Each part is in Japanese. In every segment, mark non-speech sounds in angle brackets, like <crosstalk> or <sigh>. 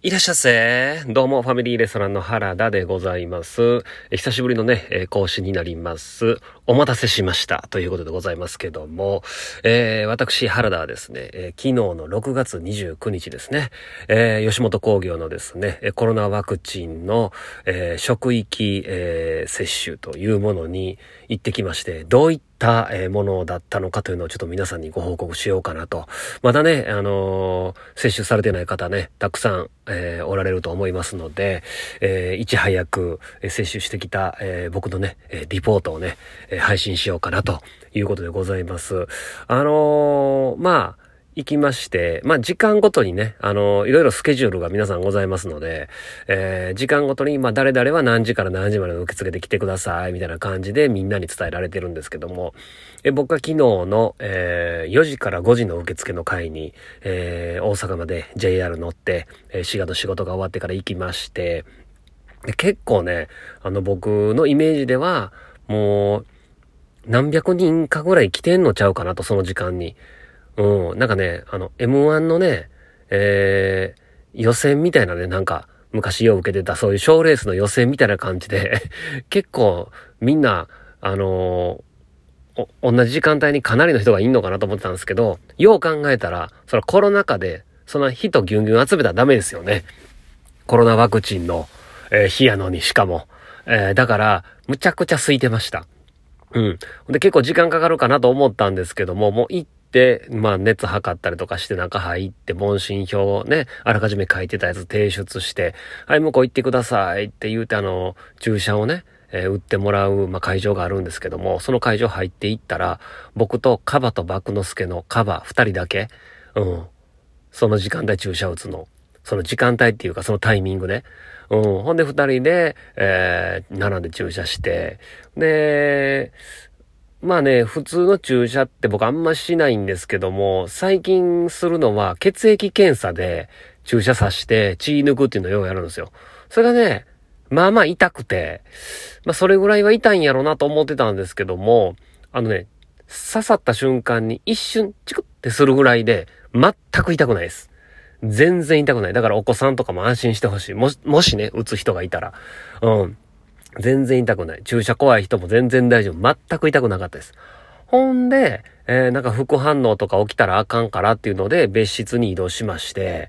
いらっしゃっせ。どうも、ファミリーレストランの原田でございます。久しぶりのね、え講師になります。お待たせしました。ということでございますけども、えー、私、原田はですね、えー、昨日の6月29日ですね、え、吉本工業のですね、コロナワクチンの、え職域、え接種というものに行ってきまして、どういったたものだったのかというのをちょっと皆さんにご報告しようかなと。まだね、あのー、接種されてない方ね、たくさん、えー、おられると思いますので、えー、いち早く接種してきた、えー、僕のね、リポートをね、配信しようかなということでございます。あのまあ、行きまして、まあ時間ごとにね、あの、いろいろスケジュールが皆さんございますので、えー、時間ごとに、まあ誰々は何時から何時まで受け付で来てください、みたいな感じでみんなに伝えられてるんですけども、え僕は昨日の、えー、4時から5時の受付の会に、えー、大阪まで JR 乗って、えー、滋賀の仕事が終わってから行きまして、結構ね、あの僕のイメージでは、もう、何百人かぐらい来てんのちゃうかなと、その時間に。うん、なんかね、あの、M1 のね、えー、予選みたいなね、なんか、昔よう受けてた、そういう賞レースの予選みたいな感じで <laughs> 結構、みんな、あのー、同じ時間帯にかなりの人がいんのかなと思ってたんですけど、よう考えたら、そのコロナ禍で、その人ギュンギュン集めたらダメですよね。コロナワクチンの、えー、日やのにしかも。えー、だから、むちゃくちゃ空いてました。うん。で、結構時間かかるかなと思ったんですけども、もう行っ、まあ熱測ったりとかして中入って問診票をね、あらかじめ書いてたやつ提出して、はい、向こう行ってくださいって言うてあの、注射をね、えー、打ってもらう、まあ、会場があるんですけども、その会場入っていったら、僕とカバとバクノスケのカバ二人だけ、うん、その時間帯注射打つの。その時間帯っていうかそのタイミングで。うん。ほんで二人で、えー、並んで注射して、で、まあね、普通の注射って僕あんましないんですけども、最近するのは血液検査で注射刺して血抜くっていうのをようやるんですよ。それがね、まあまあ痛くて、まあそれぐらいは痛いんやろうなと思ってたんですけども、あのね、刺さった瞬間に一瞬チクってするぐらいで全く痛くないです。全然痛くない。だからお子さんとかも安心してほしい。もし、もしね、打つ人がいたら。うん。全然痛くない。注射怖い人も全然大丈夫。全く痛くなかったです。ほんで、えー、なんか副反応とか起きたらあかんからっていうので、別室に移動しまして、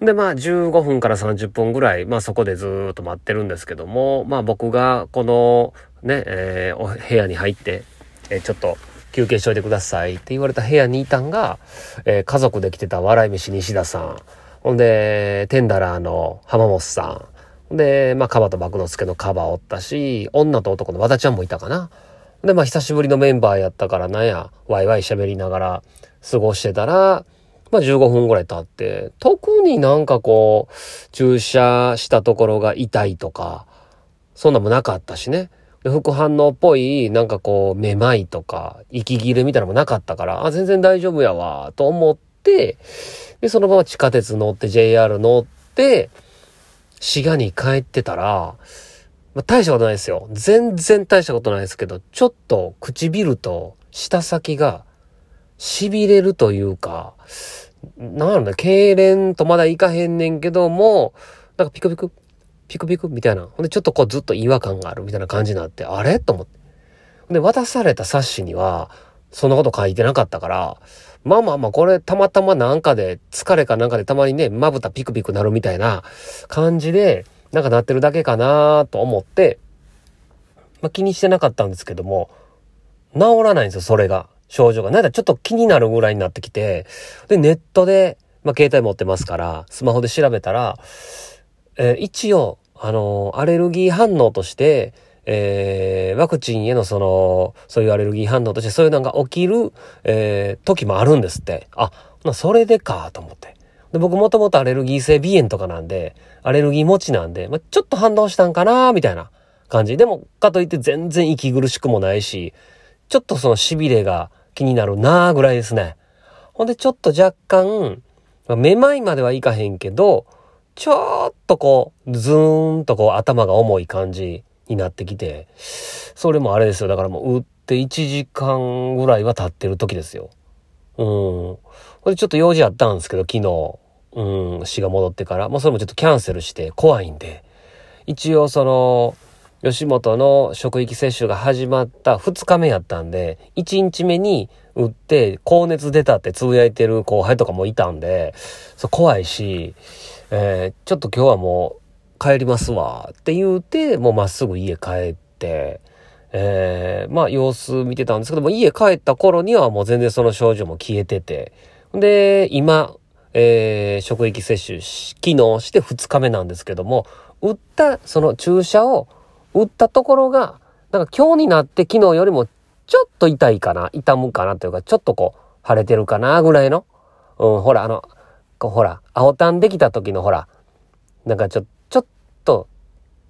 で、まあ、15分から30分ぐらい、まあそこでずっと待ってるんですけども、まあ僕がこの、ね、えー、お部屋に入って、えー、ちょっと休憩しといてくださいって言われた部屋にいたんが、えー、家族で来てた笑い飯西田さん、ほんで、テンダラーの浜本さん、で、まあ、カバとバクノスケのカバおったし、女と男の和田ちゃんもいたかな。で、まあ、久しぶりのメンバーやったからなんや、ワイワイ喋りながら過ごしてたら、まあ、15分ぐらい経って、特になんかこう、注射したところが痛いとか、そんなもなかったしね。副反応っぽい、なんかこう、めまいとか、息切れみたいなのもなかったから、あ、全然大丈夫やわ、と思って、で、そのまま地下鉄乗って JR 乗って、滋賀に帰ってたら、まあ、大したことないですよ。全然大したことないですけど、ちょっと唇と舌先が痺れるというか、なんだ、痙攣とまだいかへんねんけども、なんかピクピク、ピクピクみたいな。ほんでちょっとこうずっと違和感があるみたいな感じになって、あれ？と思って。で、渡された冊子には、そんなこと書いてなかったから、まあまあまあ、これたまたまなんかで、疲れかなんかでたまにね、まぶたピクピクなるみたいな感じで、なんかなってるだけかなと思って、まあ気にしてなかったんですけども、治らないんですよ、それが。症状が。なんだちょっと気になるぐらいになってきて、で、ネットで、まあ携帯持ってますから、スマホで調べたら、えー、一応、あのー、アレルギー反応として、えー、ワクチンへのその、そういうアレルギー反応としてそういうのが起きる、えー、時もあるんですって。あ、それでかと思って。で僕もともとアレルギー性鼻炎とかなんで、アレルギー持ちなんで、まあ、ちょっと反応したんかなみたいな感じ。でも、かといって全然息苦しくもないし、ちょっとその痺れが気になるなぐらいですね。ほんでちょっと若干、まあ、めまいまではいかへんけど、ちょっとこう、ズーンとこう頭が重い感じになってきて、それもあれですよ。だからもう打って1時間ぐらいは経ってる時ですよ。うん。これちょっと用事あったんですけど、昨日。うん、死が戻ってから、もうそれもちょっとキャンセルして怖いんで、一応その、吉本の職域接種が始まった2日目やったんで、1日目に打って高熱出たってつぶやいてる後輩とかもいたんで、そう怖いし、えー、ちょっと今日はもう帰りますわって言うて、もうまっすぐ家帰って、えー、まあ様子見てたんですけども、家帰った頃にはもう全然その症状も消えてて、で、今、えー、職域接種機能して2日目なんですけども、打ったその注射を打ったところが、なんか今日になって昨日よりもちょっと痛いかな、痛むかなというか、ちょっとこう、腫れてるかな、ぐらいの。うん、ほら、あの、こほら、青タンできた時のほら、なんか、ちょっと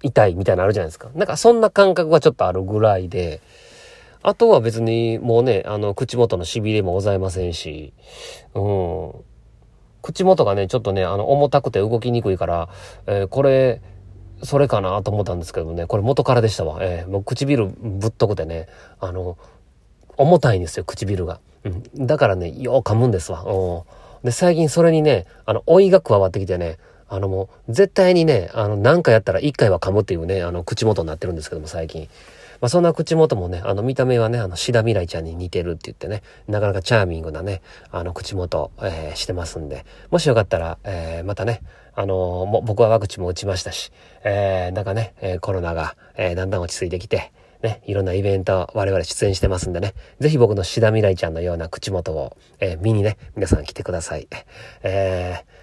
痛いみたいなのあるじゃないですか。なんかそんな感覚がちょっとあるぐらいで、あとは別にもうね、あの、口元の痺れもございませんし、うん。口元がね、ちょっとね、あの、重たくて動きにくいから、えー、これ、それかなと思ったんですけどね、これ元からでしたわ。えー、もう唇ぶっとくてね、あの、重たいんですよ、唇が。うん。だからね、よう噛むんですわ。うん。で、最近それにね、あの、老いが加わってきてね、あのもう、絶対にね、あの、何かやったら一回は噛むっていうね、あの、口元になってるんですけども、最近。まあ、そんな口元もね、あの、見た目はね、あの、シダ未来ちゃんに似てるって言ってね、なかなかチャーミングなね、あの、口元、えー、してますんで、もしよかったら、えー、またね、あのー、も僕はワクチンも打ちましたし、えー、なんかね、えー、コロナが、えー、だんだん落ち着いてきて、ね、いろんなイベント我々出演してますんでね、ぜひ僕のシダ未来ちゃんのような口元を、えー、見にね、皆さん来てください。えー、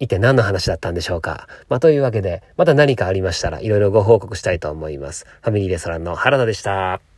一体何の話だったんでしょうか。まあ、というわけで、また何かありましたらいろいろご報告したいと思います。ファミリーレストランの原田でした。